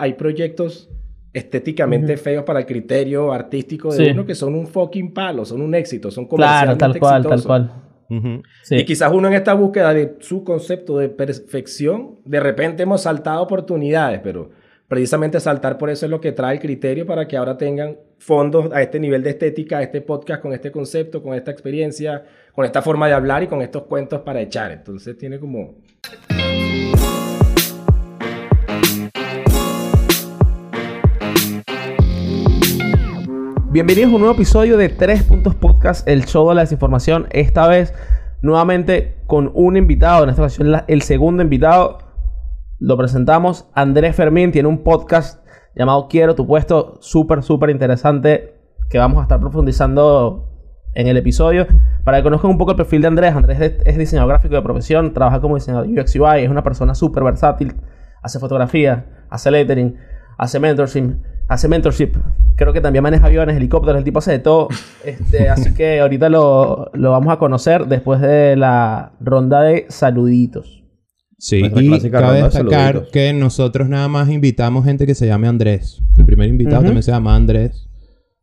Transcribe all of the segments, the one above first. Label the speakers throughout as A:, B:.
A: hay proyectos estéticamente feos para el criterio artístico de
B: Sí.
A: uno que son un fucking palo, son un éxito, son
B: Claro,
A: comercialmente
B: tal cual, tal cual.
C: Ujú.
B: Sí.
A: Y quizás uno en esta búsqueda de su concepto de perfección, de repente hemos saltado oportunidades, pero precisamente saltar por eso es lo que trae el criterio para que ahora tengan fondos a este nivel de estética, a este podcast con este concepto, con esta experiencia, con esta forma de hablar y con estos cuentos para echar. Entonces tiene como...
B: Bienvenidos a un nuevo episodio de Tres Puntos Podcast, el show de la desinformación. Esta vez nuevamente con un invitado, en esta ocasión el segundo invitado. Lo presentamos, Andrés Fermín, tiene un podcast llamado Quiero tu puesto, súper, súper interesante, que vamos a estar profundizando en el episodio. Para que conozcan un poco el perfil de Andrés, Andrés es, es diseñador gráfico de profesión, trabaja como diseñador UX UI, es una persona súper versátil, hace fotografía, hace lettering, hace mentorship, hace mentorship. Creo que también maneja aviones, helicópteros, el tipo hace de todo. Este, así que ahorita lo, lo vamos a conocer después de la ronda de saluditos.
C: Sí,
D: Nuestra
C: y cabe
D: de
C: destacar que nosotros nada más invitamos gente que se llame Andrés. El primer invitado también se llama Andrés.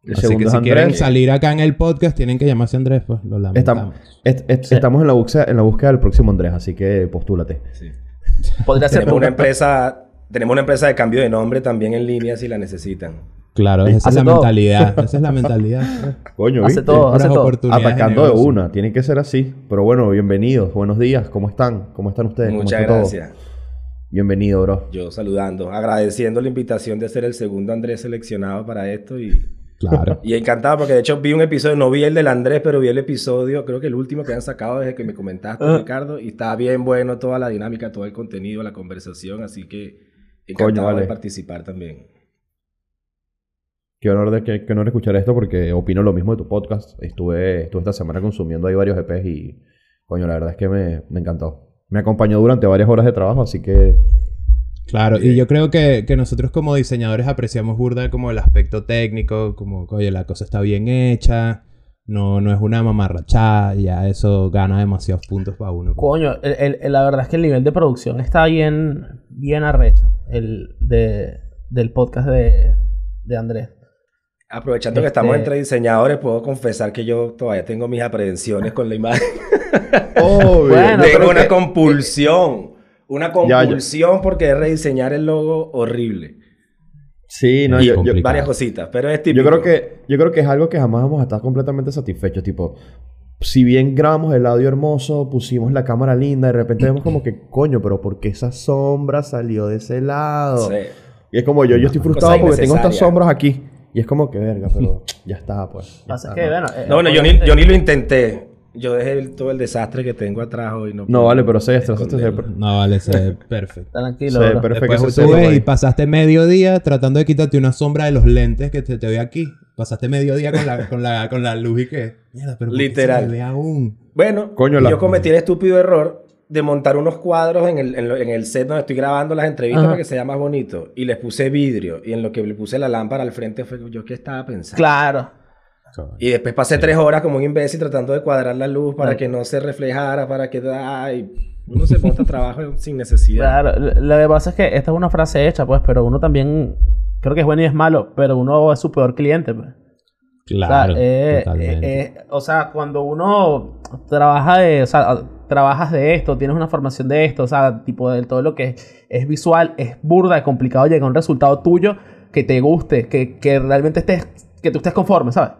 D: El
C: Así que si quieren salir acá en el podcast tienen que llamarse Andrés, pues lo lamentamos.
D: Estamos, est- est-
B: Sí.
D: estamos en, la búsqueda, en la búsqueda del próximo Andrés, así que postúlate.
B: Podría ser
A: una empresa... Tenemos una empresa de cambio de nombre también en línea si la necesitan.
C: Claro, esa es la
B: todo.
C: mentalidad. Esa es la mentalidad.
D: Coño,
B: Hace
D: ¿viste?
B: todo, hace todo.
D: Atacando de una, tiene que ser así. Pero bueno, bienvenidos, buenos días, ¿cómo están? ¿Cómo están ustedes? ¿Cómo
A: Muchas
D: está todo?
A: gracias.
D: Bienvenido, bro.
A: Yo saludando, agradeciendo la invitación de ser el segundo Andrés seleccionado para esto y,
C: Claro.
A: y encantado porque de hecho vi un episodio, no vi el del Andrés, pero vi el episodio, creo que el último que han sacado desde que me comentaste,
B: Ah.
A: Ricardo, y está bien bueno toda la dinámica, todo el contenido, la conversación, así que encantado
D: Coño, vale.
A: de participar también.
D: Qué honor, de, qué, qué honor escuchar esto porque opino lo mismo de tu podcast. Estuve, estuve esta semana consumiendo ahí varios EPs y, coño, la verdad es que me, me encantó. Me acompañó durante varias horas de trabajo, así que
C: Claro, y yo creo que, que nosotros como diseñadores apreciamos burda como el aspecto técnico, como, oye, la cosa está bien hecha, no, no es una mamarrachada, ya eso gana demasiados puntos para uno.
B: Coño, el- el- el- la verdad es que el nivel de producción está bien, bien arrecho. El de, del podcast de, de Andrés.
A: Aprovechando que
B: Este-
A: estamos entre diseñadores, puedo confesar que yo todavía tengo mis aprehensiones con la imagen.
D: Obvio.
B: Bueno,
A: tengo una
B: que-
A: compulsión, una
D: Ya, ya.
A: compulsión porque es rediseñar el logo horrible.
D: Sí, no, yo, yo-.
A: Varias cositas, pero es típico.
D: Yo creo que, yo creo que es algo que jamás vamos a estar completamente satisfechos. Tipo, si bien grabamos el audio hermoso, pusimos la cámara linda, de repente vemos como que, coño, pero ¿por qué esa sombra salió de ese lado?
A: Sí.
D: Y es como yo, yo estoy frustrado
A: Cosa
D: porque tengo estas sombras aquí. Y es como que verga, pero ya está, pues. ya
B: Pasa
D: está,
B: que,
D: ¿no?
B: bueno, eh,
A: No, bueno, yo ni, yo ni lo intenté. Yo dejé el- todo el desastre que tengo atrás hoy. No,
D: No, vale, pero se destrozó
A: esconderlo.
C: No, vale, se ve perfecto.
B: Tranquilo,
D: Se ve perfecto
C: Después tú ves y pasaste medio día tratando de quitarte una sombra de los lentes que te, te ve aquí. Pasaste medio día con la, con la, con la luz y que... Mierda, pero ¿por qué
A: Literal.
C: se aún?
A: Bueno,
D: Coño,
A: yo cometí el estúpido error de montar unos cuadros en el, en, lo- en el set donde estoy grabando las entrevistas
B: Ajá.
A: para que sea más bonito. Y les puse vidrio. Y en lo que le puse la lámpara al frente fue yo qué estaba pensando.
B: Claro.
A: Y después pasé tres horas como un imbécil tratando de cuadrar la luz para
B: Claro.
A: que no se reflejara, para que... Ay, uno se monta trabajo sin necesidad.
B: Claro, lo que pasa es que esta es una frase hecha, pues, pero uno también creo que es bueno y es malo, pero uno es su peor cliente, pues.
C: Claro,
B: o, sea, eh,
C: totalmente.
B: eh, eh, o sea, cuando uno trabaja de, o sea, trabajas de esto, tienes una formación de esto, o sea, tipo de todo lo que es, es visual, es burda, es complicado llegar a un resultado tuyo que te guste, que, que realmente estés, que tú estés conforme, ¿sabes?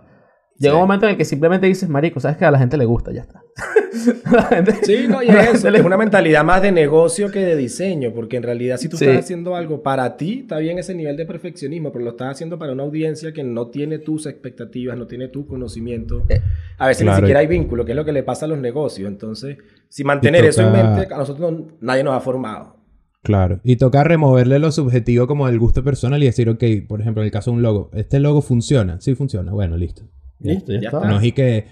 B: Llega
A: Sí.
B: un momento en el que simplemente dices, marico, sabes que a la gente le gusta, ya está. La gente-
A: Sí, no, y es eso. Es una mentalidad más de negocio que de diseño, porque en realidad si tú
B: Sí.
A: estás haciendo algo para ti, está bien ese nivel de perfeccionismo, pero lo estás haciendo para una audiencia que no tiene tus expectativas, no tiene tu conocimiento.
B: Eh,
A: A veces
C: claro.
A: ni siquiera hay vínculo, que es lo que le pasa a los negocios. Entonces, si mantener eso en mente, a nosotros no- nadie nos ha formado.
C: Claro. Y toca removerle lo subjetivo como del gusto personal y decir, ok, por ejemplo, en el caso de un logo, ¿este logo funciona? Sí funciona. Bueno, listo.
D: Listo, ya,
A: Ya
D: está.
C: No es y que...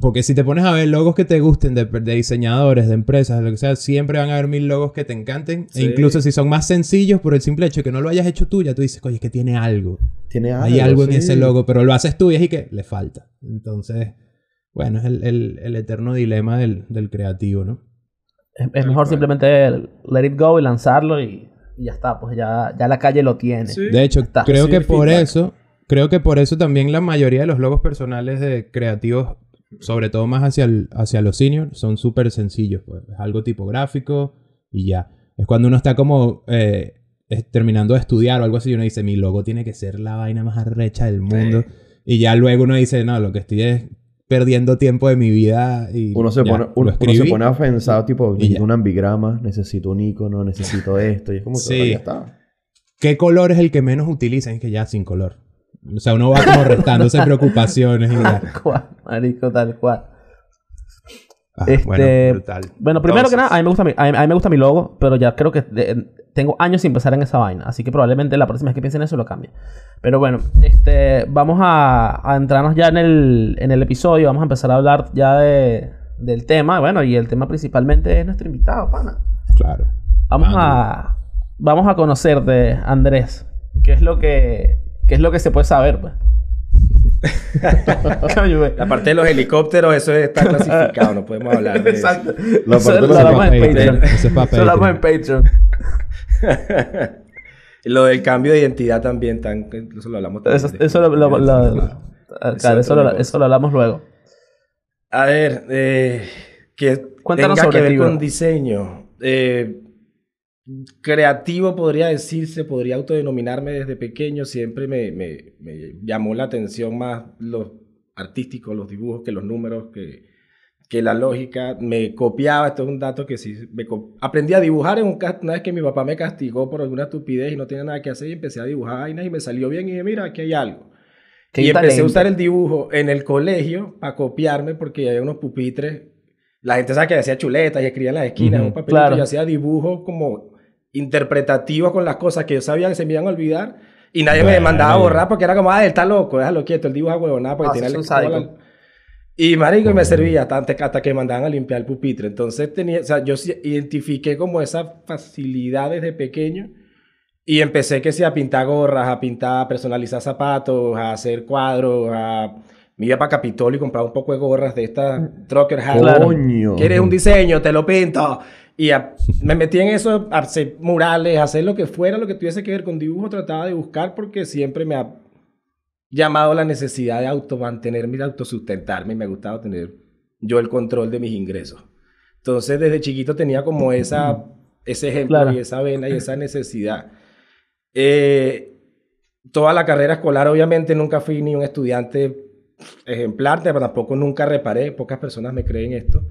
C: Porque si te pones a ver logos que te gusten de, de diseñadores, de empresas, de lo que sea, siempre van a haber mil logos que te encanten.
A: Sí.
C: E incluso si son más sencillos, por el simple hecho de que no lo hayas hecho tú, ya tú dices, oye, es que tiene algo.
D: Tiene algo,
C: Hay algo en ese logo, pero lo haces tú y es y que le falta. Entonces, bueno, es el, el- el eterno dilema del, del creativo, ¿no?
B: Es, es mejor simplemente let it go y lanzarlo y y ya está, pues ya, ya la calle lo tiene.
A: Sí.
C: De hecho,
B: Está.
C: creo
A: Sí,
C: que por
A: feedback.
C: eso, creo que por eso también la mayoría de los logos personales de creativos, sobre todo más hacia, el- hacia los seniors, son súper sencillos. Pues. Es algo tipográfico y ya. Es cuando uno está como eh, es- terminando de estudiar o algo así y uno dice, mi logo tiene que ser la vaina más arrecha del mundo. Y ya luego uno dice, no, lo que estoy es perdiendo tiempo de mi vida y
D: Uno se,
C: ya,
D: pone, uno, uno se pone afensado, tipo, necesito un ambigrama, necesito un icono, necesito esto. Y es como que
C: Sí.
D: ya está.
C: ¿Qué color es el que menos utilizan? Es que ya sin color. O sea, uno va como restándose preocupaciones y.
B: Tal cual, marico, tal cual.
C: Ah,
B: Este,
C: bueno, brutal.
B: Bueno, primero que nada, a mí, me gusta mi, a, mí, a mí me gusta mi logo, pero ya creo que de- tengo años sin pensar en esa vaina. Así que probablemente la próxima vez que piense en eso lo cambie. Pero bueno, este, vamos a, a entrarnos ya en el, en el episodio. Vamos a empezar a hablar ya de, del tema. Bueno, y el tema principalmente es nuestro invitado, pana.
C: Claro.
B: Vamos a, vamos a conocerte, Andrés. ¿Qué es lo que, qué es lo que se puede saber, pues?
A: La parte de los helicópteros, eso está clasificado, no podemos hablar de eso.
B: Exacto.
D: La
B: Eso
D: parte
B: lo hablamos en
C: Patreon. Eso es
B: Eso hablamos en
C: Patreon.
A: Lo del cambio de identidad también, tan, eso lo hablamos también
B: Eso,
A: después.
B: eso, lo, lo- lo-
A: Eso
B: claro, lo,
A: cosa.
B: eso lo hablamos luego.
A: A ver, eh, que
B: Cuéntanos
A: tenga
B: sobre
A: que ver con diseño. Eh, creativo podría decirse, podría autodenominarme desde pequeño. Siempre me, me- me llamó la atención más los artísticos, los dibujos, que los números, que, que la lógica. Me copiaba, esto es un dato que sí, me aprendí a dibujar en un, una vez que mi papá me castigó por alguna estupidez y no tenía nada que hacer y empecé a dibujar vainas y me salió bien y dije, mira, aquí hay algo.
B: Qué
A: y empecé a usar el dibujo en el colegio para copiarme porque había unos pupitres. La gente sabe que hacía chuletas y escribía en las esquinas un papelito.
B: claro.
A: Yo hacía dibujos como interpretativos con las cosas que yo sabía que se me iban a olvidar. Y nadie me
C: Bueno.
A: mandaba a borrar porque era como, ah, él está loco, déjalo quieto, él dibuja huevonada porque
B: Ah,
A: tiene el. Y marico, me servía hasta, hasta que me mandaban a limpiar el pupitre. Entonces tenía, o sea, yo identifiqué como esas facilidades de pequeño y empecé que sí a pintar gorras, a pintar, a personalizar zapatos, a hacer cuadros, a... Me iba para Capitolio y compraba un poco de gorras de estas Trucker Hat.
B: Claro.
D: Coño.
A: ¿Quieres un diseño? Te lo pinto. Y a- me metí en eso, a hacer murales, a hacer lo que fuera, lo que tuviese que ver con dibujo, trataba de buscar porque siempre me ha llamado la necesidad de automantenerme y de autosustentarme y me ha gustado tener yo el control de mis ingresos. Entonces, desde chiquito tenía como esa, ese ejemplo
B: Claro.
A: y esa vena y esa necesidad. Eh, toda la carrera escolar, obviamente, nunca fui ni un estudiante ejemplar, pero tampoco nunca reparé, pocas personas me creen esto,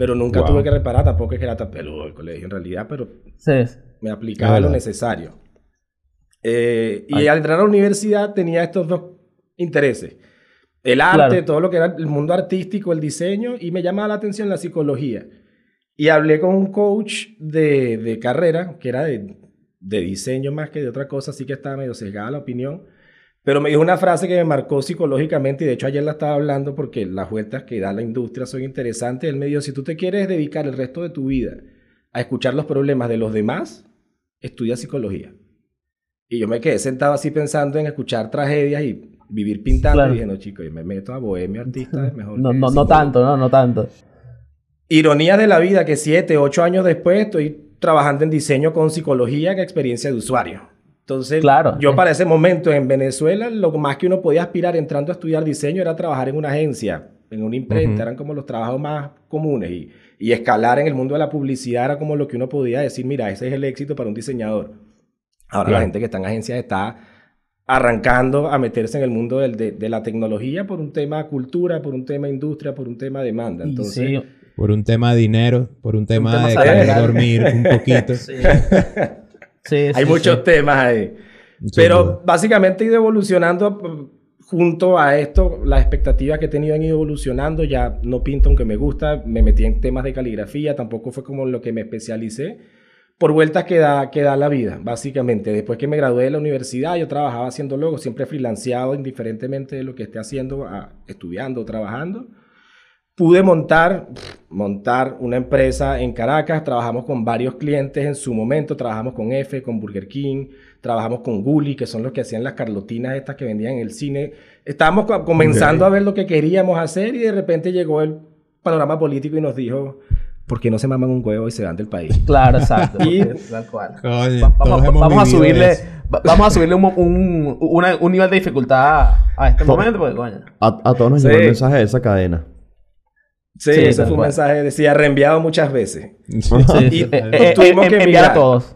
A: pero nunca
C: Wow.
A: tuve que reparar, tampoco es que era tan peludo el colegio en realidad, pero
B: Sí.
A: me aplicaba
C: Es
A: lo necesario. Eh, y
B: Ay.
A: al entrar a la universidad tenía estos dos intereses. El arte,
B: Claro.
A: todo lo que era el mundo artístico, el diseño, y me llamaba la atención la psicología. Y hablé con un coach de, de carrera, que era de, de diseño más que de otra cosa, así que estaba medio sesgada la opinión. Pero me dijo una frase que me marcó psicológicamente, y de hecho ayer la estaba hablando porque las vueltas que da la industria son interesantes. Él me dijo, si tú te quieres dedicar el resto de tu vida a escuchar los problemas de los demás, estudia psicología. Y yo me quedé sentado así pensando en escuchar tragedias y vivir pintando.
B: Claro.
A: Y dije, no, chico, yo me meto a bohemio artista, es mejor.
B: No,
A: que
B: no, no
A: psicólogo".
B: tanto, no, no tanto.
A: Ironías de la vida que siete, ocho años después estoy trabajando en diseño con psicología en experiencia de usuario. Entonces,
B: Claro.
A: yo para ese momento en Venezuela, lo más que uno podía aspirar entrando a estudiar diseño era trabajar en una agencia, en una imprenta,
C: Ujú.
A: eran como los trabajos más comunes. Y, y escalar en el mundo de la publicidad era como lo que uno podía decir, mira, ese es el éxito para un diseñador. Ahora la
C: Claro.
A: gente que está en agencias está arrancando a meterse en el mundo del- de, de la tecnología por un tema cultura, por un tema industria, por un tema demanda. Entonces,
B: sí,
C: Por un tema de dinero, por un tema,
B: tema
C: de querer dormir un poquito.
B: sí. Sí,
A: Hay
B: sí,
A: muchos
B: sí.
A: temas ahí. Pero básicamente he ido evolucionando junto a esto. Las expectativas que he tenido han ido evolucionando. Ya no pinto aunque me gusta. Me metí en temas de caligrafía. Tampoco fue como lo que me especialicé. Por vueltas que da, que da la vida, básicamente. Después que me gradué de la universidad, yo trabajaba haciendo logos, siempre freelanceado, indiferentemente de lo que esté haciendo, a- estudiando o trabajando. Pude montar, montar una empresa en Caracas, trabajamos con varios clientes en su momento, trabajamos con F, con Burger King, trabajamos con Gully, que son los que hacían las carlotinas estas que vendían en el cine. Estábamos co- comenzando a ver lo que queríamos hacer y de repente llegó el panorama político y nos dijo, porque no se maman un huevo y se van del país.
B: Claro, exacto.
A: Y-
B: Tal cual.
C: Coño,
B: Va- vamos, a subirle,
C: eso.
B: vamos a subirle un, un, una- un nivel de dificultad a este momento, porque coño.
D: A, a todos nos
A: Sí.
D: llegó el mensaje de esa cadena.
A: Sí,
B: Sí,
A: ese fue un
B: cual.
A: mensaje, decía, reenviado muchas veces.
B: Sí,
A: Y
B: sí. Eh,
A: tuvimos
B: eh,
A: que emigrar.
B: a todos.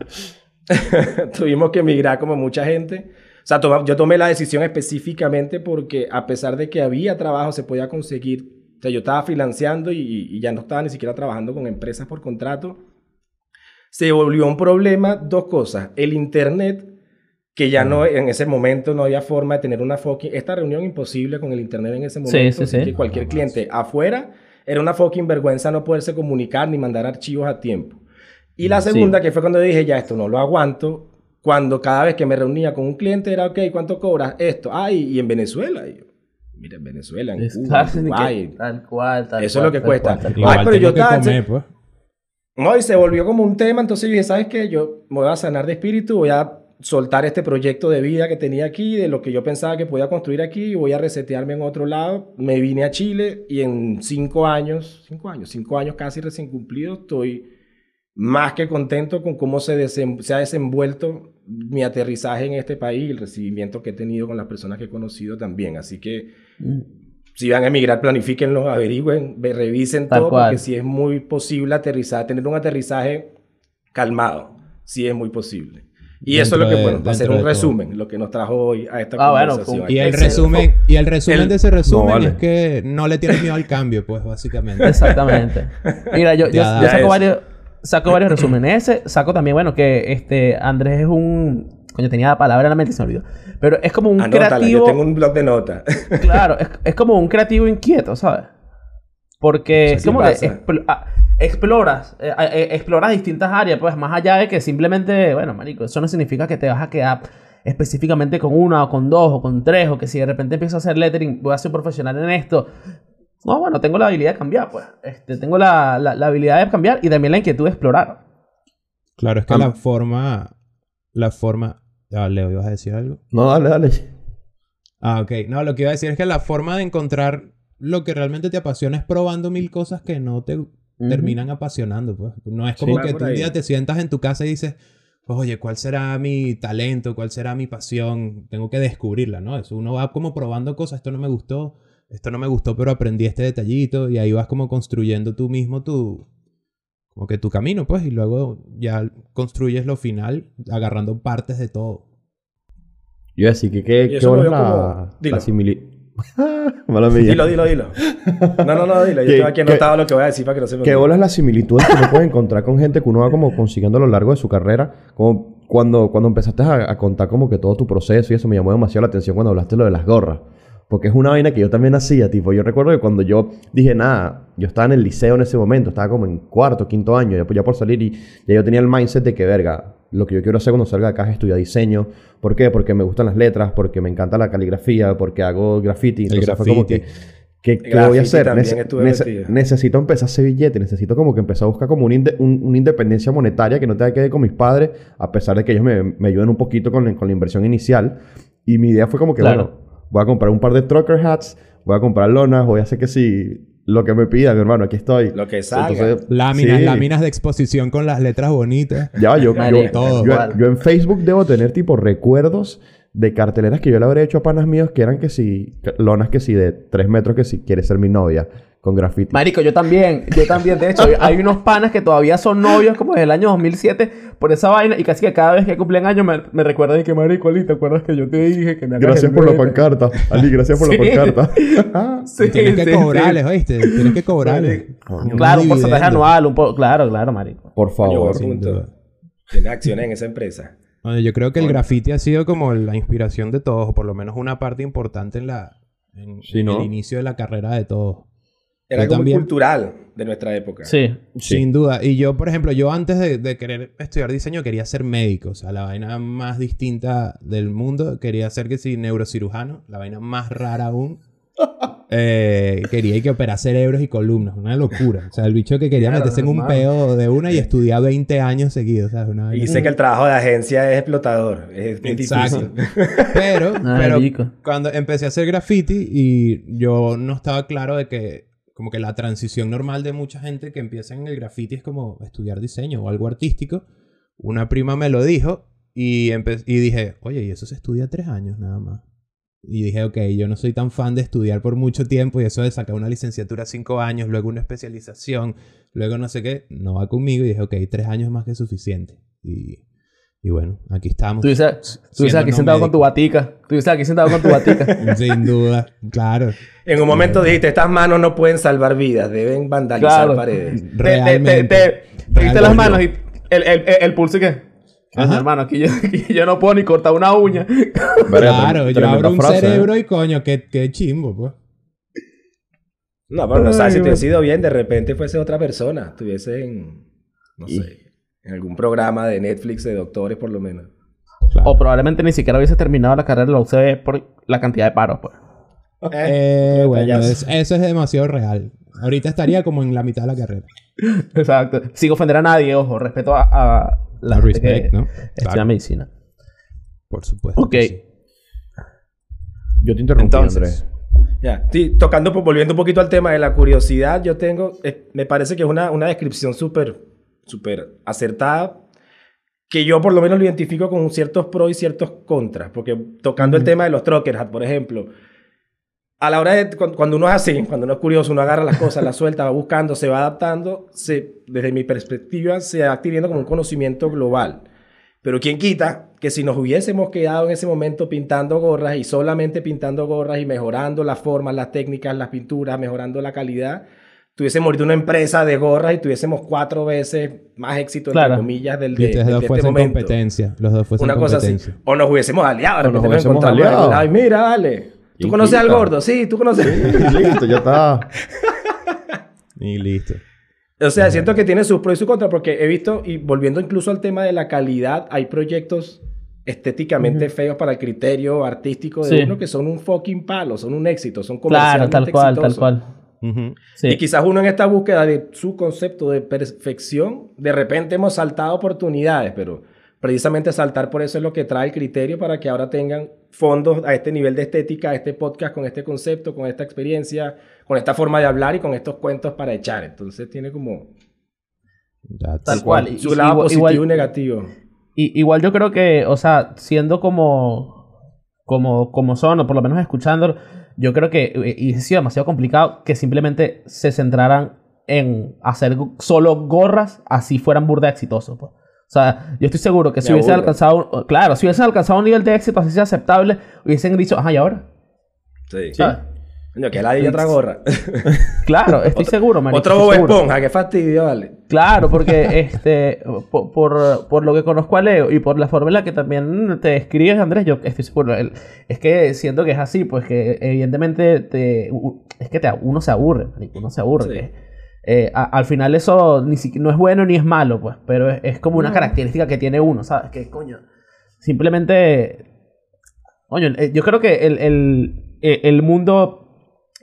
A: Tuvimos que emigrar como mucha gente. O sea, toma- yo tomé la decisión específicamente porque a pesar de que había trabajo, se podía conseguir. O sea, yo estaba financiando y, y ya no estaba ni siquiera trabajando con empresas por contrato. Se volvió un problema dos cosas. El internet, que ya no, en ese momento no había forma de tener una fucking... Esta reunión imposible con el internet en ese
B: Sí,
A: momento.
B: sí,
A: así
B: sí.
A: que cualquier cliente afuera era una fucking vergüenza no poderse comunicar ni mandar archivos a tiempo. Y la
B: Sí.
A: segunda, que fue cuando dije, ya esto no lo aguanto, cuando cada vez que me reunía con un cliente era, ok, ¿cuánto cobras esto? Ah, y, y en Venezuela. Y yo, mira, en Venezuela, en Cuba,
B: Claro,
A: en
B: que- Tal cual, tal
A: Eso es lo que
B: tal
A: cuesta.
B: cual, tal cual.
C: Igual
A: Ay, pero yo
C: comer, pues.
A: No, y se volvió como un tema, entonces yo dije, ¿sabes qué? Yo me voy a sanar de espíritu, voy a soltar este proyecto de vida que tenía aquí, de lo que yo pensaba que podía construir aquí, y voy a resetearme en otro lado. Me vine a Chile y en cinco años, cinco años, cinco años casi recién cumplidos, estoy más que contento con cómo se, ha desenvuelto mi aterrizaje en este país y el recibimiento que he tenido con las personas que he conocido también. Así que
B: Mm.
A: si van a emigrar, planifíquenlo, averigüen, ve- revisen
B: Tal
A: todo,
B: cual.
A: porque si es muy posible aterrizar, tener un aterrizaje calmado, si es muy posible. Y eso es lo que,
C: de-
A: bueno, para hacer un
C: de todo.
A: resumen, lo que nos trajo hoy a esta
B: Ah, bueno,
A: conversación.
B: con-
C: Y el resumen, y el resumen
A: el-
C: de ese resumen
D: No, vale.
C: es que no le tienes miedo al cambio, pues, básicamente.
B: Exactamente. Mira, yo, yo,
C: Ya,
B: yo
A: ya
B: saco varios, saco varios resúmenes. Ese, saco también, bueno, que este Andrés es un. Coño, tenía la palabra en la mente y se me olvidó. Pero es como un
A: Anótala,
B: creativo.
A: yo tengo un blog de notas.
B: Claro, es, es como un creativo inquieto, ¿sabes? Porque es como expl- ah, exploras, eh, eh, exploras distintas áreas, pues más allá de que simplemente, bueno, marico, eso no significa que te vas a quedar específicamente con una o con dos o con tres o que si de repente empiezo a hacer lettering voy a ser profesional en esto. No, bueno, tengo la habilidad de cambiar, pues. Este, tengo la, la, la habilidad de cambiar y también la inquietud de explorar.
C: Claro, es que
D: Am-
C: la forma... La forma... Ah, Leo, ¿ibas a decir algo?
D: No, dale, dale.
C: Ah, ok. No, lo que iba a decir es que la forma de encontrar lo que realmente te apasiona es probando mil cosas que no te terminan apasionando, pues. No es como que tú un día te sientas en tu casa y dices, oye, ¿cuál será mi talento? ¿Cuál será mi pasión? Tengo que descubrirla, ¿no? Eso uno va como probando cosas. Esto no me gustó, esto no me gustó, pero aprendí este detallito y ahí vas como construyendo tú mismo tu... Como que tu camino, pues, y luego ya construyes lo final agarrando partes de todo.
D: Yo iba a decir que qué, qué la,
A: como-
D: la similitud. Mala mía.
A: dilo, dilo, dilo. No, no, no, dilo. Yo
D: ¿Qué-
A: tengo aquí anotado lo que voy a decir para que no se me
D: ¿Qué
A: olvide.
D: bolas las similitudes que uno puede encontrar con gente que uno va como consiguiendo a lo largo de su carrera? Como cuando, cuando empezaste a, a contar como que todo tu proceso y eso me llamó demasiado la atención cuando hablaste lo de las gorras. Porque es una vaina que yo también hacía, tipo, yo recuerdo que cuando yo dije, nada, yo estaba en el liceo en ese momento, estaba como en cuarto, quinto año, ya, ya por salir y ya yo tenía el mindset de que, verga, lo que yo quiero hacer cuando salga de acá es estudiar diseño. ¿Por qué? Porque me gustan las letras, porque me encanta la caligrafía, porque hago graffiti.
C: El
D: Entonces fue como
C: graffiti.
D: que, ¿qué, qué
A: Graffiti
D: voy a hacer? Nece- nece- necesito empezar a hacer billete, necesito como que empezar a buscar como una, inde- un- una independencia monetaria que no tenga que ver con mis padres, a pesar de que ellos me, me ayuden un poquito con la, con la inversión inicial. Y mi idea fue como que,
B: Claro.
D: bueno, voy a comprar un par de trucker hats, voy a comprar lonas, voy a hacer que si lo que me pidan, hermano, aquí estoy.
A: Lo que salga.
D: Entonces,
C: Láminas,
D: sí.
C: láminas de exposición con las letras bonitas.
D: Ya, va, yo, yo,
B: Marico,
C: todo.
D: yo-
B: igual.
D: yo en Facebook debo tener tipo recuerdos de carteleras que yo le habré hecho a panas míos que eran que si, lonas que si de tres metros que si quiere ser mi novia con graffiti.
B: Marico, yo también, yo también. De hecho, hay- unos panas que todavía son novios como desde el año 2007 por esa vaina y casi que cada vez que cumplen años me, me recuerdan y que, Marico, Ali, ¿te acuerdas que yo te dije que me
D: Gracias por la
B: brete?"
D: pancarta. Ali, gracias por
B: Sí.
D: la pancarta.
B: Sí,
C: Tienes que
B: sí,
C: cobrarles, ¿oíste? Tienes que cobrarles.
B: Claro, un porcentaje anual, un po claro, claro, marico.
D: por favor.
C: sin
A: junto.
C: duda.
A: Tiene acciones en esa empresa.
C: Bueno, yo creo que el graffiti ha sido como la inspiración de todos, o por lo menos una parte importante en la en,
D: Sí,
C: en
D: ¿no?
C: el inicio de la carrera de todos.
A: Era
C: Yo
A: algo muy
C: también.
A: cultural de nuestra época.
B: Sí.
C: Sin duda. Y yo, por ejemplo, yo antes de, de querer estudiar diseño quería ser médico. O sea, la vaina más distinta del mundo. Quería ser que sí, neurocirujano. La vaina más rara aún. Eh, quería ir que operar cerebros y columnas. Una locura. O sea, el bicho que quería
A: Claro,
C: meterse en un peo de una y estudiar 20 años seguidos. ¿sabes? Una vaina-
A: Y sé que el trabajo de agencia es explotador. Es
C: Exacto.
A: difícil.
C: Pero,
B: Ah,
C: pero
B: rico.
C: cuando empecé a hacer graffiti y yo no estaba claro de que como que la transición normal de mucha gente que empieza en el graffiti es como estudiar diseño o algo artístico. Una prima me lo dijo y, y dije, oye, y eso se estudia tres años nada más. Y dije, ok, yo no soy tan fan de estudiar por mucho tiempo y eso de sacar una licenciatura cinco años, luego una especialización, luego no sé qué, no va conmigo. Y dije, ok, tres años más que suficiente. Y, y bueno, aquí estamos.
B: Tú dices, tú dices
C: Siendo
B: aquí
C: no
B: sentado con tu batica. Tú dices aquí sentado con tu batica.
C: Sin duda, claro.
A: En un momento dijiste, estas manos no pueden salvar vidas, deben vandalizar
B: Claro.
A: paredes.
B: Te, te, te,
C: Realmente.
B: te, las manos y el, el, el, el pulso y qué.
C: Ajá.
B: Hermano, aquí yo, aquí yo no puedo ni cortar una uña.
C: Claro, yo abro un
D: frase, ¿eh?
C: cerebro y coño, qué, qué chimbo, pues.
A: No, pero no sabes si te hubiese ido bien, de repente fuese otra persona. Estuviese en, no
D: Y-
A: sé, en algún programa de Netflix de doctores por lo menos.
C: Claro.
B: O probablemente ni siquiera hubiese terminado la carrera de la UCB por la cantidad de paros, pues.
C: Eh,
A: otro
C: bueno, es- eso es demasiado real. Ahorita estaría como en la mitad de la carrera.
B: Exacto. Sin ofender a nadie, ojo. Respeto a, a la gente que
C: respect, ¿no?
B: estudia
C: Claro.
B: medicina.
C: Por supuesto.
B: Ok.
C: que sí.
D: Yo te interrumpí,
A: Entonces,
D: Andrés.
A: Ya, sí, tocando, volviendo un poquito al tema de la curiosidad, yo tengo, eh, me parece que es una, una descripción súper, súper acertada, que yo por lo menos lo identifico con ciertos pros y ciertos contras, porque tocando el tema de los trucker hat, por ejemplo, a la hora de, cu- cuando uno es así, cuando uno es curioso, uno agarra las cosas, las suelta, va buscando, se va adaptando, se, desde mi perspectiva, se va adquiriendo como un conocimiento global. Pero quién quita que si nos hubiésemos quedado en ese momento pintando gorras y solamente pintando gorras y mejorando las formas, las técnicas, las pinturas, mejorando la calidad, tuviésemos ahorita una empresa de gorras y tuviésemos cuatro veces más éxito, entre
B: Claro.
A: comillas, del
C: Y
A: de, de
C: dos
A: este momento.
C: competencia. Los dos fuesen
A: Una cosa así.
C: competencia.
A: O nos hubiésemos aliado, de
D: nos
A: repente nos
D: hubiésemos aliado.
A: lado, y mira, dale. ¿Tú
D: Y
A: conoces al gordo? Sí, tú conoces.
D: Y listo, ya está.
C: Y listo.
A: O sea, siento que tiene sus pros y sus contras porque he visto, y volviendo incluso al tema de la calidad, hay proyectos estéticamente feos para el criterio artístico de
B: Sí.
A: uno que son un fucking palo, son un éxito, son
B: Claro,
A: comercialmente
B: tal cual, tal
A: exitosos.
B: Cual.
C: Ujú.
B: Sí.
A: Y quizás uno en esta búsqueda de su concepto de perfección, de repente hemos saltado oportunidades, pero precisamente saltar por eso es lo que trae el criterio para que ahora tengan fondos a este nivel de estética, a este podcast con este concepto, con esta experiencia, con esta forma de hablar y con estos cuentos para echar. Entonces tiene como
C: That's-
B: Tal cual. Y-
A: su lado
B: igual-
A: positivo
B: igual-
A: y negativo.
B: Y, igual yo creo que, o sea, siendo como, como, como son, o por lo menos escuchándolo, yo creo que eh, y ha sido demasiado complicado que simplemente se centraran en hacer solo gorras así fueran burda exitosos. pues. O sea, yo estoy seguro que si hubiesen alcanzado, un- claro, si hubiesen alcanzado un nivel de éxito así sea aceptable, hubiesen dicho, ajá, ¿y ahora?
A: Sí.
B: ¿Sabes?
A: Coño, que la de otra gorra.
B: Claro, estoy seguro, marico,
A: Otro Bob. Esponja, qué fastidio, vale.
B: Claro, porque este, por, por, por lo que conozco a Leo y por la forma en la que también te escribes, Andrés, yo estoy seguro. el- es que siento que es así, pues que evidentemente te, es que te, uno se aburre, marico, uno se aburre.
A: Sí.
B: que, eh, a- al final eso ni siqui- no es bueno ni es malo, pues, pero es, es como una característica que tiene uno, ¿sabes? Que coño, simplemente, coño, eh, yo creo que el, el, eh, el mundo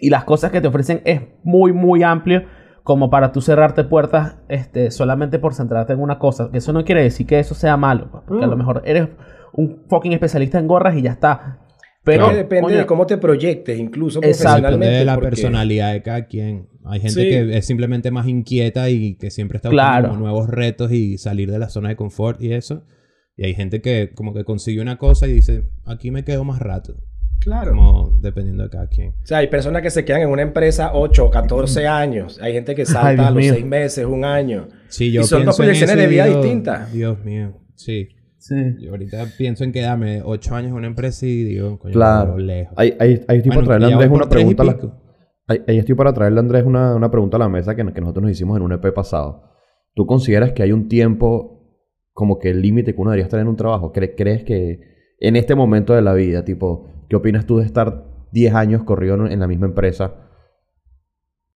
B: y las cosas que te ofrecen es muy, muy amplio como para tú cerrarte puertas este, solamente por centrarte en una cosa. Que eso no quiere decir que eso sea malo, pues, porque a lo mejor eres un fucking especialista en gorras y ya está.
A: Pero depende
B: coño,
A: de cómo te proyectes, incluso profesionalmente.
C: Depende de la
A: porque-
C: personalidad de cada quien. Hay gente
A: Sí.
C: que es simplemente más inquieta y que siempre está
B: Claro.
C: buscando como nuevos retos y salir de la zona de confort y eso. Y hay gente que como que consigue una cosa y dice, aquí me quedo más rato.
A: Claro.
C: Como dependiendo de cada quien.
A: O sea, hay personas que se quedan en una empresa 8, 14 años. Hay gente que salta
B: Ay,
A: a los
B: mío.
A: 6 meses, un año.
C: Sí, yo
A: Y son dos proyecciones de vida
C: digo,
A: distintas.
C: Dios mío, sí.
B: sí.
C: Yo ahorita pienso en quedarme ocho años en una empresa y digo, coño,
D: Claro.
C: pero lejos.
D: Ahí, ahí, ahí estoy
C: Bueno,
D: para traerle a Andrés una pregunta. a la-. Ahí, ahí estoy para traerle a Andrés una, una pregunta a la mesa que, que nosotros nos hicimos en un EP pasado. ¿Tú consideras que hay un tiempo como que el límite que uno debería estar en un trabajo? ¿Cre- ¿Crees que en este momento de la vida, tipo, qué opinas tú de estar 10 años corrido en- la misma empresa?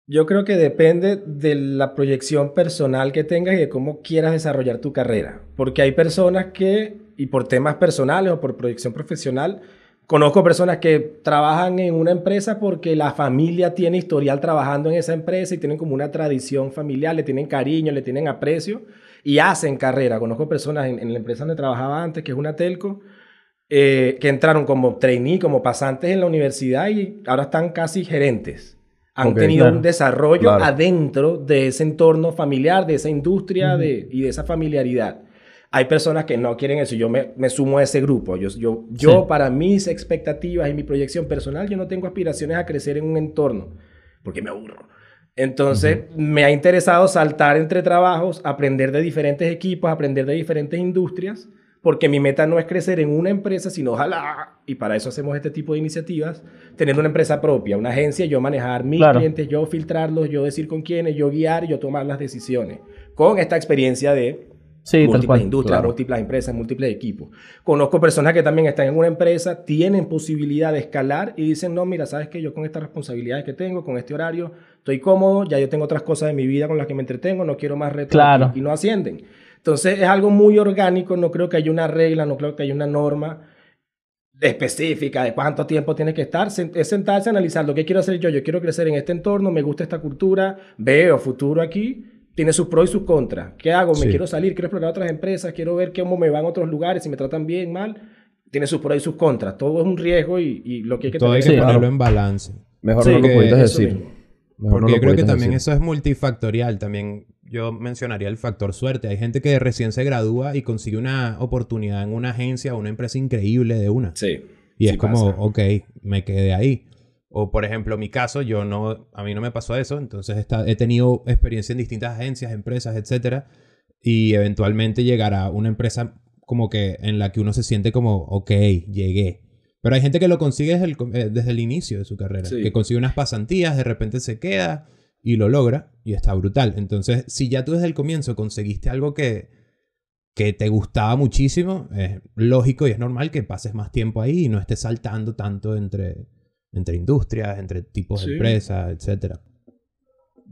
A: Yo creo que depende de la proyección personal que tengas y de cómo quieras desarrollar tu carrera. Porque hay personas que, y por temas personales o por proyección profesional, conozco personas que trabajan en una empresa porque la familia tiene historial trabajando en esa empresa y tienen como una tradición familiar, le tienen cariño, le tienen aprecio y hacen carrera. Conozco personas en, en la empresa donde trabajaba antes, que es una telco, eh, que entraron como trainee, como pasantes en la universidad y ahora están casi gerentes. han tenido
B: claro.
A: un desarrollo
D: Claro.
A: adentro de ese entorno familiar, de esa industria de, y de esa familiaridad. Hay personas que no quieren eso. Yo me, me sumo a ese grupo. Yo, yo, yo
B: Sí.
A: para mis expectativas y mi proyección personal, yo no tengo aspiraciones a crecer en un entorno porque me aburro. Entonces, me ha interesado saltar entre trabajos, aprender de diferentes equipos, aprender de diferentes industrias, porque mi meta no es crecer en una empresa, sino ojalá, y para eso hacemos este tipo de iniciativas, tener una empresa propia, una agencia, yo manejar mis
B: Claro.
A: clientes, yo filtrarlos, yo decir con quiénes, yo guiar, yo tomar las decisiones, con esta experiencia de
B: Sí,
A: múltiples
B: cual.
A: industrias,
D: claro.
A: múltiples empresas, múltiples equipos. Conozco personas que también están en una empresa, tienen posibilidad de escalar y dicen, no, mira, sabes que yo con estas responsabilidades que tengo, con este horario, estoy cómodo, ya yo tengo otras cosas de mi vida con las que me entretengo, no quiero más retos
B: Claro.
A: aquí", y no ascienden. Entonces es algo muy orgánico, no creo que haya una regla, no creo que haya una norma específica de cuánto tiempo tiene que estar, es sentarse a analizar lo que quiero hacer yo, yo quiero crecer en este entorno, me gusta esta cultura, veo futuro aquí, tiene sus pros y sus contras. ¿Qué hago? Me
C: Sí.
A: quiero salir, quiero explorar otras empresas, quiero ver cómo me van a otros lugares, si me tratan bien, mal, tiene sus pros y sus contras. Todo es un riesgo y, y lo que hay que
C: Todo hay
A: tener
C: que
B: Sí.
C: ponerlo en balance.
D: Mejor
A: Sí,
D: no lo
C: que
D: pudiste
A: eso
D: decir.
C: Porque
D: lo
C: yo creo que también
D: decir.
C: eso es multifactorial. También yo mencionaría el factor suerte. Hay gente que recién se gradúa y consigue una oportunidad en una agencia o una empresa increíble de una.
A: Sí.
C: Y
A: sí
C: es como, ok, me quedé ahí. O por ejemplo, mi caso, yo no, a mí no me pasó eso. Entonces está- he tenido experiencia en distintas agencias, empresas, etcétera. Y eventualmente llegará una empresa como que en la que uno se siente como, ok, llegué. Pero hay gente que lo consigue desde el, eh, desde el inicio de su carrera.
A: Sí.
C: Que consigue unas pasantías, de repente se queda y lo logra y está brutal. Entonces, si ya tú desde el comienzo conseguiste algo que, que te gustaba muchísimo, es lógico y es normal que pases más tiempo ahí y no estés saltando tanto entre, entre industrias, entre tipos
A: Sí.
C: de empresas, etcétera.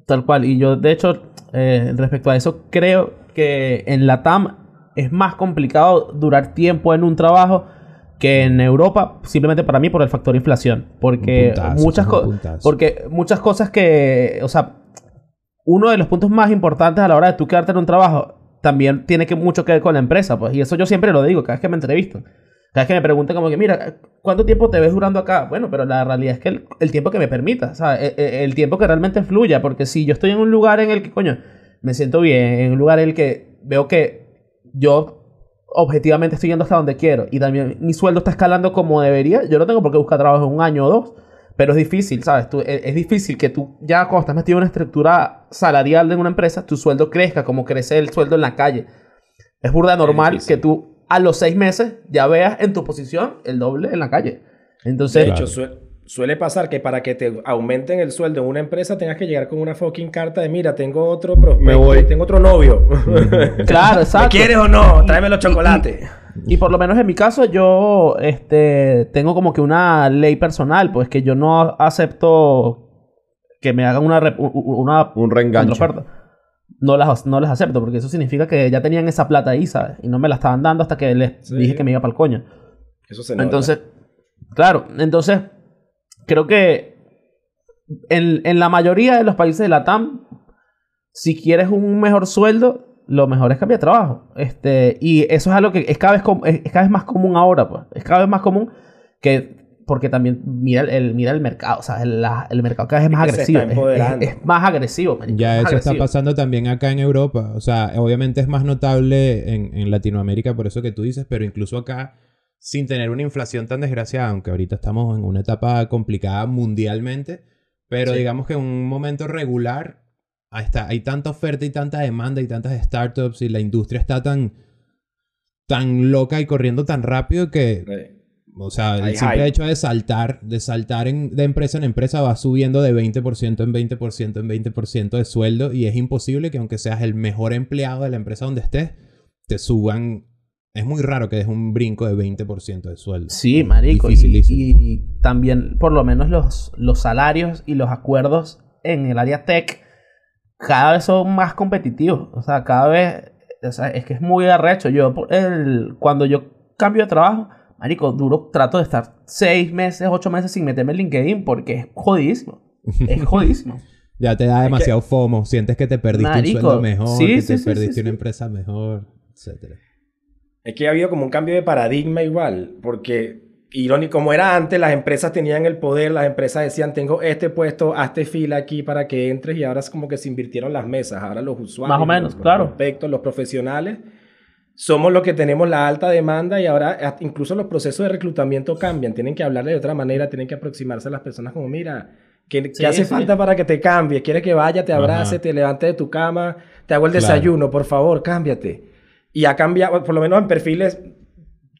B: Tal cual. Y yo, de hecho, eh, respecto a eso, creo que en la TAM es más complicado durar tiempo en un trabajo que en Europa, simplemente para mí por el factor inflación. Porque
C: Un puntazo,
B: muchas. Porque muchas cosas que. O sea, uno de los puntos más importantes a la hora de tú quedarte en un trabajo también tiene que mucho que ver con la empresa. Pues, y eso yo siempre lo digo cada vez que me entrevistan. Cada vez que me preguntan como que, mira, ¿cuánto tiempo te ves durando acá? Bueno, pero la realidad es que el, el tiempo que me permita, ¿sabes? El, el tiempo que realmente fluya, porque si yo estoy en un lugar en el que, coño, me siento bien, en un lugar en el que veo que yo objetivamente estoy yendo hasta donde quiero y también mi sueldo está escalando como debería, yo no tengo por qué buscar trabajo en un año o dos, pero es difícil, ¿sabes? Tú, es, es difícil que tú, ya cuando estás metido en una estructura salarial de una empresa, tu sueldo crezca como crece el sueldo en la calle. Es burda normal que tú a los seis meses ya veas en tu posición el doble en la calle.
A: De
B: Entonces,
A: hecho, suele pasar que para que te aumenten el sueldo en una empresa tengas que llegar con una fucking carta de mira, tengo otro prospecto,
D: Me voy.
A: tengo otro novio.
B: claro,
A: ¿Me
B: exacto.
A: quieres o no? Tráeme los chocolates.
B: Y por lo menos en mi caso, yo este, tengo como que una ley personal, pues que yo no acepto que me hagan una, una
D: Un reenganche.
B: No las, no las acepto, porque eso significa que ya tenían esa plata ahí, ¿sabes? Y no me la estaban dando hasta que les
A: Sí.
B: dije que me iba para el coño.
A: Eso se nota.
B: Entonces, claro, entonces creo que en, en la mayoría de los países de la TAM, si quieres un mejor sueldo, lo mejor es cambiar de trabajo. Este, y eso es algo que es cada vez, com- es, cada vez más común ahora, pues. Es cada vez más común que porque también mira el, el- mira el mercado, o sea, el, la- el mercado cada vez es más agresivo. Es-
A: empoderando.
B: Es, es más agresivo, marico,
C: Ya
B: más
C: eso está pasando también acá en Europa. O sea, obviamente es más notable en, en Latinoamérica, por eso que tú dices, pero incluso acá, sin tener una inflación tan desgraciada, aunque ahorita estamos en una etapa complicada mundialmente, pero
A: Sí.
C: digamos que en un momento regular hay tanta oferta y tanta demanda y tantas startups y la industria está tan, tan loca y corriendo tan rápido que
A: Sí.
C: o sea, el
A: Hay
C: simple
A: hype.
C: hecho de saltar, de saltar en- de empresa en empresa va subiendo de 20% en 20% en 20% de sueldo y es imposible que aunque seas el mejor empleado de la empresa donde estés, te suban... Es muy raro que des un brinco de 20% de sueldo.
B: Sí, marico. Y,
C: Dificilísimo.
B: y también, por lo menos, los, los salarios y los acuerdos en el área tech cada vez son más competitivos. O sea, cada vez... O sea, es que es muy arrecho. Yo, el, cuando yo cambio de trabajo, marico, duro, trato de estar seis meses, ocho meses sin meterme en LinkedIn porque es jodidísimo. Es jodidísimo.
C: Ya te da demasiado FOMO, sientes que te perdiste
B: Marico,
C: un sueldo mejor,
B: sí,
C: que
B: sí,
C: te
B: sí,
C: perdiste una empresa mejor, etcétera.
A: Es que ha habido como un cambio de paradigma igual, porque irónico, como era antes, las empresas tenían el poder, las empresas decían, tengo este puesto, hazte fila aquí para que entres y ahora es como que se invirtieron las mesas, ahora los usuarios,
B: Más o menos,
A: los
B: claro.
A: prospectos, los profesionales, somos los que tenemos la alta demanda y ahora incluso los procesos de reclutamiento cambian, tienen que hablarle de otra manera, tienen que aproximarse a las personas como, mira, ¿qué, hace
B: sí.
A: falta para que te cambies? ¿Quieres que vaya, te abrace,
C: Ajá.
A: te levante de tu cama, te hago el
C: Claro.
A: desayuno, por favor, cámbiate? Y ha cambiado, por lo menos en perfiles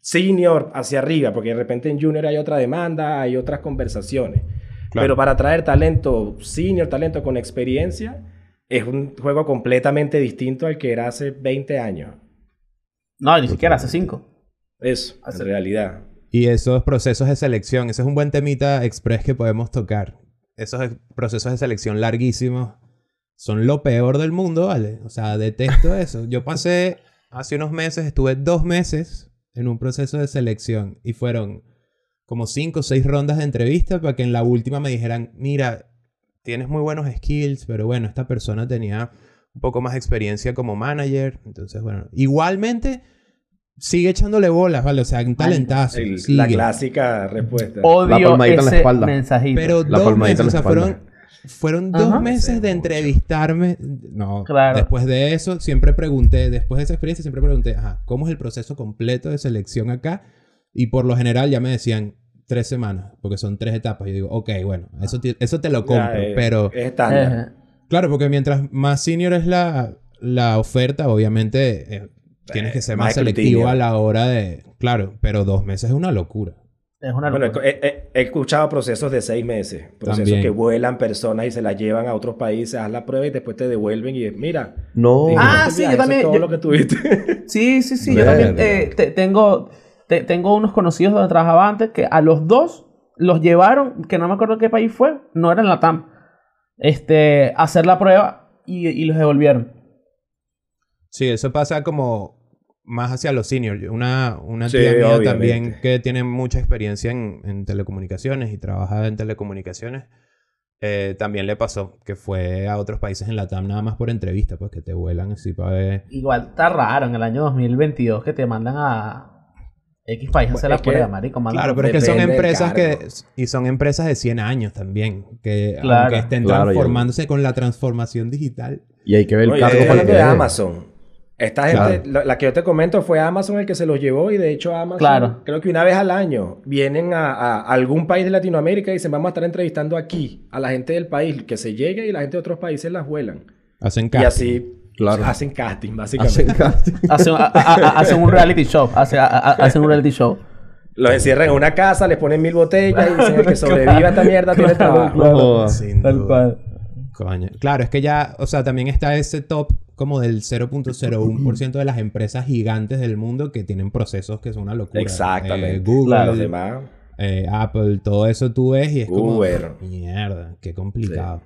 A: senior hacia arriba, porque de repente en junior hay otra demanda, hay otras conversaciones.
C: Claro.
A: Pero para traer talento senior, talento con experiencia, es un juego completamente distinto al que era hace 20 años.
B: No, ni siquiera hace cinco.
A: Eso, en realidad.
C: Y esos procesos de selección, ese es un buen temita express que podemos tocar. Esos procesos de selección larguísimos son lo peor del mundo, ¿vale? O sea, detesto eso. Yo pasé hace unos meses, estuve dos meses en un proceso de selección y fueron como cinco o seis rondas de entrevista para que en la última me dijeran, mira, tienes muy buenos skills, pero bueno, esta persona tenía un poco más de experiencia como manager. Entonces, bueno, igualmente sigue echándole bolas, ¿vale? O sea, un talentazo.
A: El- la clásica respuesta.
B: Odio
D: palmadita en la
B: ese
D: espalda.
B: mensajito.
C: Pero
D: La
C: dos
D: palmadita
C: meses,
D: en
C: o
D: la
C: sea,
D: espalda.
C: fueron, fueron dos
B: Ajá.
C: meses
A: Sí,
C: de entrevistarme. No,
B: Claro.
C: después de eso, siempre pregunté, después de esa experiencia, siempre pregunté, ajá, ¿cómo es el proceso completo de selección acá? Y por lo general ya me decían tres semanas, porque son tres etapas. Yo digo, ok, bueno, eso te, eso te lo
A: Ya,
C: compro,
A: eh,
C: pero...
A: Es estándar.
B: Ajá.
C: Claro, porque mientras más senior es la, la oferta, obviamente eh, tienes que ser
A: más
C: más selectivo a la hora de... Claro, pero dos meses es una locura.
B: Es una
A: Bueno, he, he- he escuchado procesos de seis meses. Procesos
C: También.
A: que vuelan personas y se las llevan a otros países, haz la prueba y después te devuelven y mira.
D: No.
B: Ah, sí,
A: viaje,
B: yo también-
A: todo
B: yo-
A: lo que tuviste.
B: Sí, sí, sí. Yo también eh, te- tengo, te- tengo unos conocidos donde trabajaba antes que a los dos los llevaron, que no me acuerdo qué país fue, no era en la TAM, este, a hacer la prueba y, y los devolvieron.
C: Sí, eso pasa como más hacia los seniors. Una, una
A: Sí,
C: tía mía
A: obviamente.
C: también que tiene mucha experiencia en, en telecomunicaciones y trabaja en telecomunicaciones, eh, también le pasó que fue a otros países en la TAM nada más por entrevista, pues que te vuelan así para ver.
B: Igual está raro en el año 2022 que te mandan a X país a hacer
A: Bueno,
B: la prueba, marico.
C: Claro, pero es que son empresas que... Y son empresas de 100 años también, que
B: Claro.
C: aunque estén
D: Claro, ya-
C: transformándose con la transformación digital.
D: Y hay que ver el
A: y
D: cargo para que
A: de
D: es.
A: Amazon. Esta gente, la, la que yo te comento fue Amazon el que se los llevó y de hecho Amazon,
B: Claro.
A: creo que una vez al año vienen a, a algún país de Latinoamérica y dicen vamos a estar entrevistando aquí a la gente del país que se llegue y la gente de otros países las vuelan.
C: Hacen
A: Y
C: casting.
A: así
D: Claro.
A: hacen casting básicamente.
D: Hacen casting.
B: Hacen, a- un reality show. Hacen un reality show.
A: Los encierran en una casa, les ponen mil botellas y dicen el que sobreviva a esta mierda tiene trabajo.
B: claro.
D: joda.
C: Sin
B: Tal
C: duda.
B: cual.
C: Coño. Claro, es que ya, o sea, también está ese top como del 0.01% de las empresas gigantes del mundo que tienen procesos que son una locura.
A: Exactamente.
C: Eh, Google,
B: Claro.
A: Demás.
C: eh, Apple, todo eso tú ves y es como...
A: Uber.
C: Mierda, qué complicado.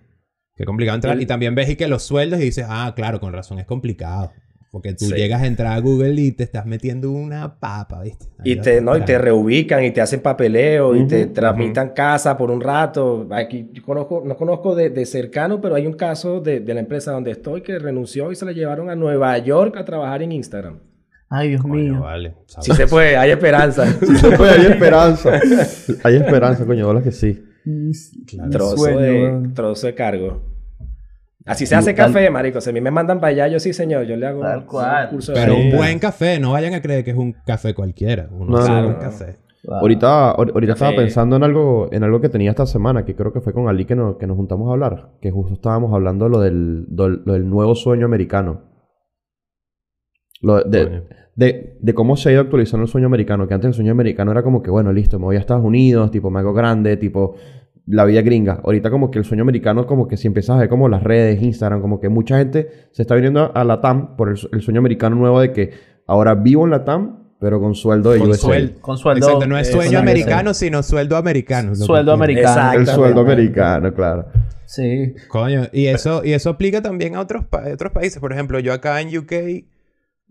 C: Qué complicado entrar. Y también ves y que los sueldos y dices, ah, claro, con razón es complicado. Porque tú
A: Sí.
C: llegas a entrar a Google y te estás metiendo una papa, ¿viste? Ahí
A: Y te, no, y te reubican y te hacen papeleo y te transmitan casa por un rato. Aquí yo conozco, no conozco de, de cercano, pero hay un caso de, de la empresa donde estoy que renunció y se la llevaron a Nueva York a trabajar en Instagram.
B: Ay, Dios
C: Coño,
B: mío.
C: vale.
A: Sí se puede, hay esperanza.
D: Sí se puede, hay esperanza. Hay esperanza, coño, bolas que sí.
C: Claro.
A: trozo,
B: Sueño,
A: de, trozo de cargo. Así se hace café, marico. Si a mí me mandan para allá, yo sí, señor. Yo le hago
B: Tal
A: un curso de
C: Pero un buen café, no vayan a creer que es un café cualquiera. Uno
D: No,
C: sabe
D: no,
C: un
A: no.
C: café.
B: Claro.
D: Ahorita, ahor- ahorita
A: Café.
D: estaba pensando en algo, en algo que tenía esta semana, que creo que fue con Ali que, nos- que nos juntamos a hablar, que justo estábamos hablando lo del, del, lo del nuevo sueño americano. Lo de, de, de cómo se ha ido actualizando el sueño americano, que antes el sueño americano era como que, bueno, listo, me voy a Estados Unidos, tipo, me hago grande, tipo, la vida gringa. Ahorita como que el sueño americano, como que si empiezas a ver como las redes, Instagram, como que mucha gente se está viniendo a la TAM por el, su- el sueño americano nuevo de que ahora vivo en la TAM, pero con sueldo de
C: Con
D: USA.
C: sueldo.
B: Con sueldo.
C: Exacto, no es sueño americano, sino sueldo americano.
B: Sueldo americano.
D: El sueldo americano, claro.
B: Sí.
C: Coño, y eso, y eso aplica también a otros, pa- otros países. Por ejemplo, yo acá en UK,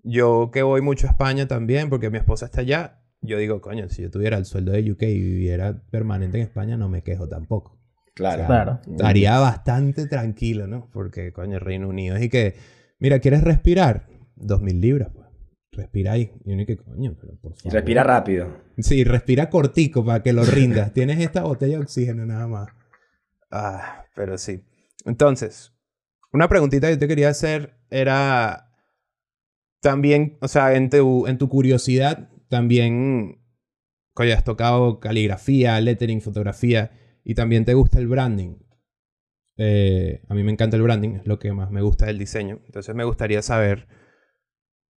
C: yo que voy mucho a España también, porque mi esposa está allá, yo digo, coño, si yo tuviera el sueldo de UK y viviera permanente en España, no me quejo tampoco.
A: Claro.
B: Claro.
C: Estaría bastante tranquilo, ¿no? Porque, coño, Reino Unido es y que, mira, ¿quieres respirar? Dos mil libras, pues. respira ahí. Y uno que coño, pero por
A: Y
C: favor.
A: respira rápido.
C: Sí, respira cortico para que lo rindas. Tienes esta botella de oxígeno nada más. Ah, pero sí. Entonces, una preguntita que yo te quería hacer era también, o sea, en tu, en tu curiosidad, también, coño, has tocado caligrafía, lettering, fotografía, y también te gusta el branding. Eh, a mí me encanta el branding, es lo que más me gusta del diseño. Entonces me gustaría saber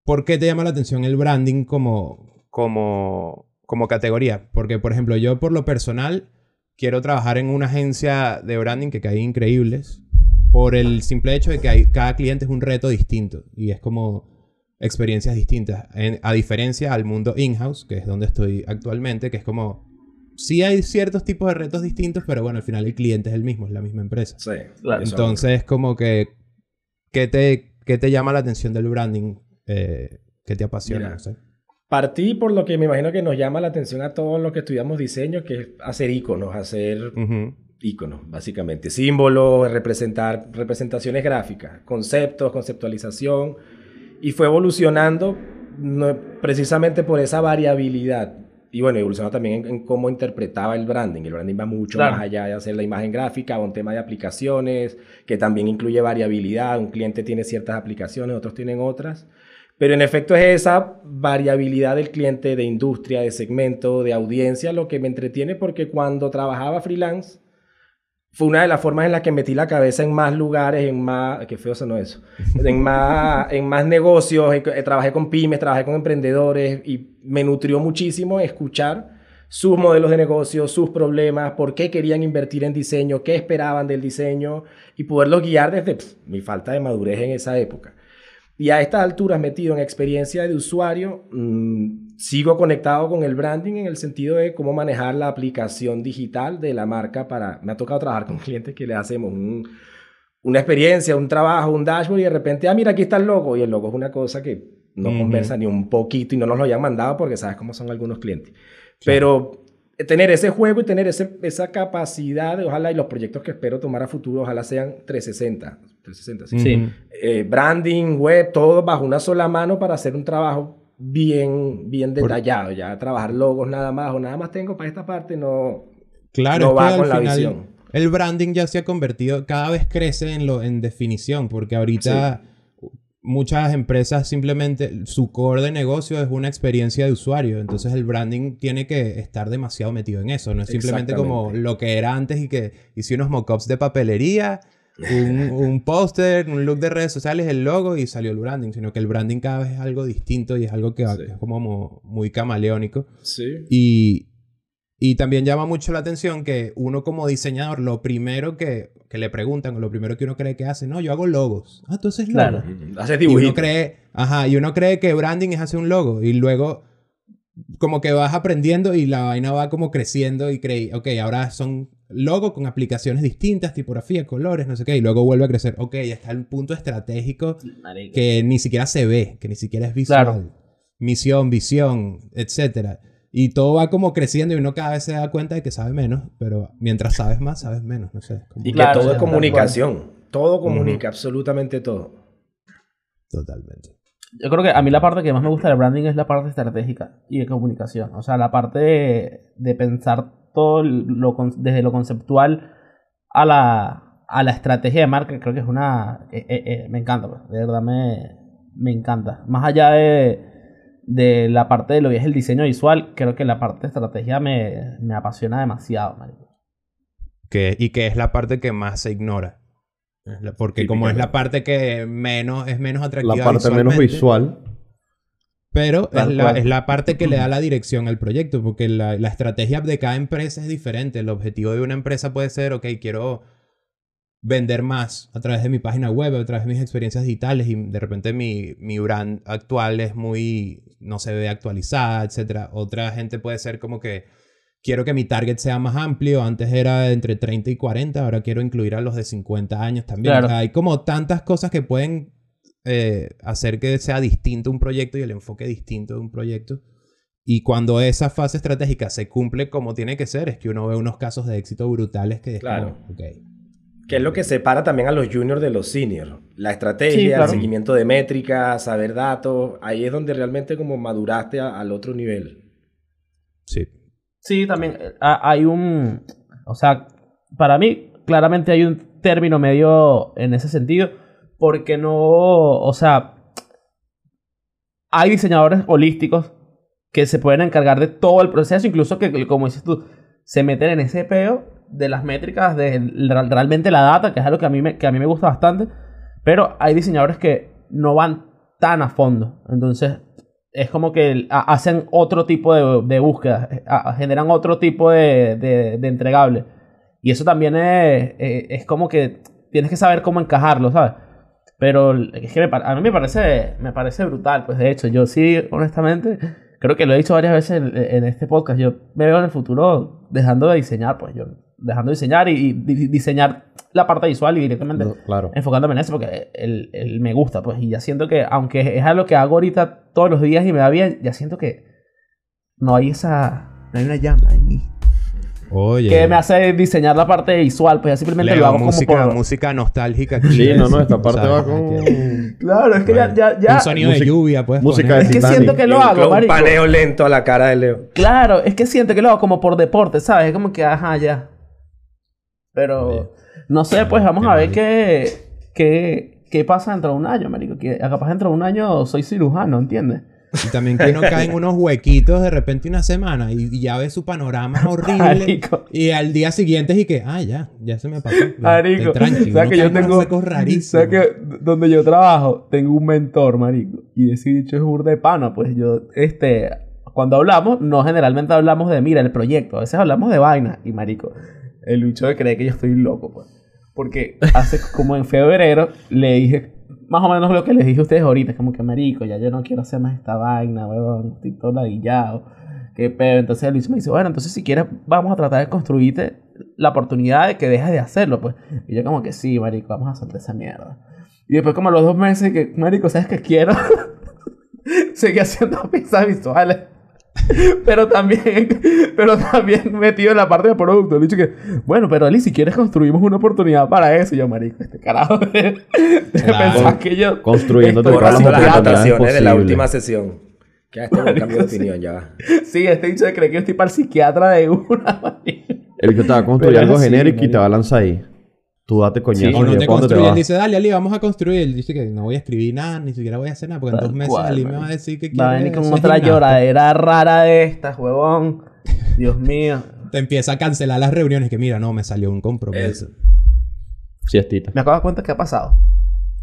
C: por qué te llama la atención el branding como, como, como categoría. Porque, por ejemplo, yo por lo personal quiero trabajar en una agencia de branding que hay increíbles por el simple hecho de que cada cliente es un reto distinto y es como experiencias distintas. En- a diferencia al mundo in-house, que es donde estoy actualmente, que es como... Sí hay ciertos tipos de retos distintos, pero bueno, al final el cliente es el mismo, es la misma empresa.
A: Sí.
B: Claro.
C: Entonces, como que... ¿Qué te, qué te llama la atención del branding? Eh, ¿Qué te apasiona?
A: Mira.
C: No sé.
A: Partí por lo que me imagino que nos llama la atención a todos los que estudiamos diseño, que es hacer iconos, hacer
C: Ujú.
A: iconos, básicamente. Símbolos, representar representaciones gráficas, conceptos, conceptualización. Y fue evolucionando no- precisamente por esa variabilidad. Y bueno, evolucionó también en, en cómo interpretaba el branding. El branding va mucho
B: Claro.
A: más allá de hacer la imagen gráfica, un tema de aplicaciones, que también incluye variabilidad. Un cliente tiene ciertas aplicaciones, otros tienen otras. Pero en efecto es esa variabilidad del cliente de industria, de segmento, de audiencia, lo que me entretiene porque cuando trabajaba freelance fue una de las formas en las que metí la cabeza en más lugares, en más, qué feo sonó eso, en más, en más negocios, eh, trabajé con pymes, trabajé con emprendedores y me nutrió muchísimo escuchar sus modelos de negocio, sus problemas, por qué querían invertir en diseño, qué esperaban del diseño y poderlos guiar desde pf, mi falta de madurez en esa época. Y a estas alturas, metido en experiencia de usuario, mm, sigo conectado con el branding en el sentido de cómo manejar la aplicación digital de la marca para... Me ha tocado trabajar con clientes que le hacemos un- una experiencia, un trabajo, un dashboard y de repente, ah, mira, aquí está el logo. Y el logo es una cosa que no conversa ni un poquito y no nos lo hayan mandado porque sabes cómo son algunos clientes. Pero tener ese juego y tener ese, esa capacidad, de, ojalá, y los proyectos que espero tomar a futuro, ojalá sean 360. 360, sí
B: Sí.
A: Eh, branding, web, todo bajo una sola mano para hacer un trabajo bien, bien detallado. Ya trabajar logos nada más o nada más tengo para esta parte, no.
C: Claro,
A: no
C: es que
A: va con la
C: final
A: visión.
C: El branding ya se ha convertido, cada vez crece en, lo, en definición, porque ahorita muchas empresas simplemente, su core de negocio es una experiencia de usuario, entonces el branding tiene que estar demasiado metido en eso, no es simplemente como lo que era antes y que hice unos mockups de papelería, un, un póster, un look de redes sociales, el logo y salió el branding, sino que el branding cada vez es algo distinto y es algo que
A: Sí.
C: es como mo- muy camaleónico.
A: Sí.
C: Y, y también llama mucho la atención que uno como diseñador, lo primero que, que le preguntan, o lo primero que uno cree que hace, no, yo hago logos. Ah, tú haces logos.
B: Claro.
A: Haces
C: Y uno
A: dibujitos.
C: cree, ajá, y uno cree que branding es hacer un logo. Y luego como que vas aprendiendo y la vaina va como creciendo y creí, ok, ahora son logos con aplicaciones distintas, tipografía, colores, no sé qué, y luego vuelve a crecer, ok, ya está el punto estratégico que ni siquiera se ve, que ni siquiera es visual.
B: Claro.
C: Misión, visión, etcétera. Y todo va como creciendo y uno cada vez se da cuenta de que sabe menos, pero mientras sabes más, sabes menos, no sé. como-
A: Y que
B: Claro,
A: todo es comunicación. Todo comunica, absolutamente todo.
C: Totalmente.
B: Yo creo que a mí la parte que más me gusta del branding es la parte estratégica y de comunicación. O sea, la parte de, de pensar todo lo, con- desde lo conceptual a la, a la estrategia de marca, creo que es una... eh, eh, eh, me encanta, pues. de verdad me, me encanta. Más allá de, de la parte de lo que es el diseño visual, creo que la parte de estrategia me, me apasiona demasiado. marico.
C: Que, y que es la parte que más se ignora. Porque como es la parte que menos, es menos atractiva
D: La parte menos visual.
C: Pero es la, es la parte que le da la dirección al proyecto, porque la, la estrategia de cada empresa es diferente. El objetivo de una empresa puede ser, ok, quiero vender más a través de mi página web, a través de mis experiencias digitales y de repente mi, mi brand actual es muy, no se ve actualizada, etc. Otra gente puede ser como que quiero que mi target sea más amplio, antes era de entre 30 y 40, ahora quiero incluir a los de 50 años también.
B: Claro.
C: O sea, hay como tantas cosas que pueden eh, hacer que sea distinto un proyecto y el enfoque distinto de un proyecto. Y cuando esa fase estratégica se cumple como tiene que ser, es que uno ve unos casos de éxito brutales que es
A: Claro.
C: como, ok.
A: Que es lo que separa también a los juniors de los seniors. La estrategia,
B: Sí, claro.
A: el seguimiento de métricas, saber datos. Ahí es donde realmente como maduraste a- al otro nivel.
C: Sí.
B: Sí, también eh, ha- hay un... O sea, para mí claramente hay un término medio en ese sentido, porque no... O sea, hay diseñadores holísticos que se pueden encargar de todo el proceso, incluso que, como dices tú, se meten en ese peo de las métricas, de realmente la data, que es algo que a mí me, que a mí me gusta bastante, pero hay diseñadores que no van tan a fondo. Entonces, es como que hacen otro tipo de, de búsqueda, eh, generan otro tipo de, de, de entregable. Y eso también es, eh, es como que tienes que saber cómo encajarlo, ¿sabes? Pero es que me a mí me parece, me parece brutal, pues de hecho, yo sí, honestamente, creo que lo he dicho varias veces en, en este podcast, yo me veo en el futuro dejando de diseñar, pues yo dejando de diseñar y, y di- diseñar la parte visual y directamente
D: No, claro.
B: enfocándome en eso porque él, él me gusta, pues, y ya siento que, aunque es algo que hago ahorita todos los días y me va bien, ya siento que no hay esa, no hay una llama en mí.
C: Oye.
B: Que me hace diseñar la parte visual, pues ya simplemente
C: Leo,
B: lo hago
C: música,
B: como por...
C: música nostálgica aquí.
D: Sí, no, no, esta
C: O
D: parte
C: sea,
D: va con...
B: Claro, es que ya, ya, ya...
C: Un sonido de
D: Música-
C: lluvia, pues.
D: música
C: poner.
B: Es que siento que lo hago,
A: un paneo lento a la cara de Leo.
B: Claro, es que siento que lo hago como por deporte, ¿sabes? Es como que, ajá, ya. Pero,
C: Oye.
B: no sé, pues vamos a ver qué, qué, qué pasa dentro de un año, marico. Que capaz dentro de un año soy cirujano, ¿entiendes?
C: Y también que uno cae en unos huequitos de repente una semana y, y ya ve su panorama horrible.
B: Marico.
C: Y al día siguiente es y que, ah, ya, ya se me pasó.
B: Marico,
C: tranqui.
B: ¿sabes
C: Uno
B: que yo tengo,
C: rarísimos.
B: ¿sabes que donde yo trabajo tengo un mentor, marico? Y ese dicho es burda de pana, pues yo, este, cuando hablamos, no generalmente hablamos de, mira, el proyecto, a veces hablamos de vaina. Y marico, el bicho cree que yo estoy loco, pues. Porque hace como en febrero le dije más o menos lo que les dije a ustedes ahorita, es como que marico, ya yo no quiero hacer más esta vaina, weón, estoy todo ladillado. Qué pedo. Entonces bicho me dice, bueno, entonces si quieres vamos a tratar de construirte la oportunidad de que dejes de hacerlo, pues. Y yo como que sí, marico, vamos a hacer esa mierda. Y después como a los dos meses que, marico, ¿sabes qué quiero? Seguí haciendo piezas visuales. Pero también, pero también metido en la parte de producto. Le he dicho que, bueno, pero Ali, si quieres construimos una oportunidad para eso. Y yo, marico, este carajo de, de
C: Claro.
B: pensar que yo...
D: Construyéndote
B: estoy
D: todas las
A: anotaciones de la última sesión. Que este es un cambio de opinión ya va.
B: Sí, este dicho cree que yo estoy para el psiquiatra de una, marico.
D: El que te va a construir
B: Pero es
D: algo genérico y
B: marico.
D: te va a lanzar ahí. Tú date coñazo.
C: O no te
D: después, ¿dónde
C: construye, él
D: vas?
C: dice, dale, Ali, vamos a construir. Él dice que no voy a escribir nada, ni siquiera voy a hacer nada, porque en dos meses
B: cual,
C: Ali me va a decir que
B: Va a
C: quiere
B: venir con otra lloradera rara de estas, huevón. Dios mío.
C: Te empieza a cancelar las reuniones, que mira, no, me salió un compromiso.
D: Siestita.
B: Me acabo de dar cuenta que ha pasado.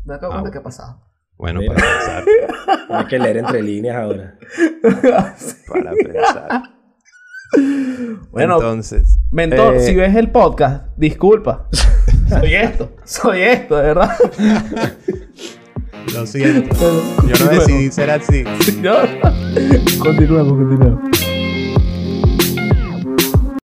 B: Me acabo de dar cuenta que ha pasado.
C: Bueno,
A: Mira.
C: para pensar.
A: Hay que leer entre líneas ahora.
C: Para pensar.
B: Bueno,
C: Entonces,
B: Mentor,
C: eh,
B: si ves el podcast, disculpa. soy esto, soy esto, de verdad.
C: lo siento. Yo no decidí ser así.
B: No. Continuemos, continuemos.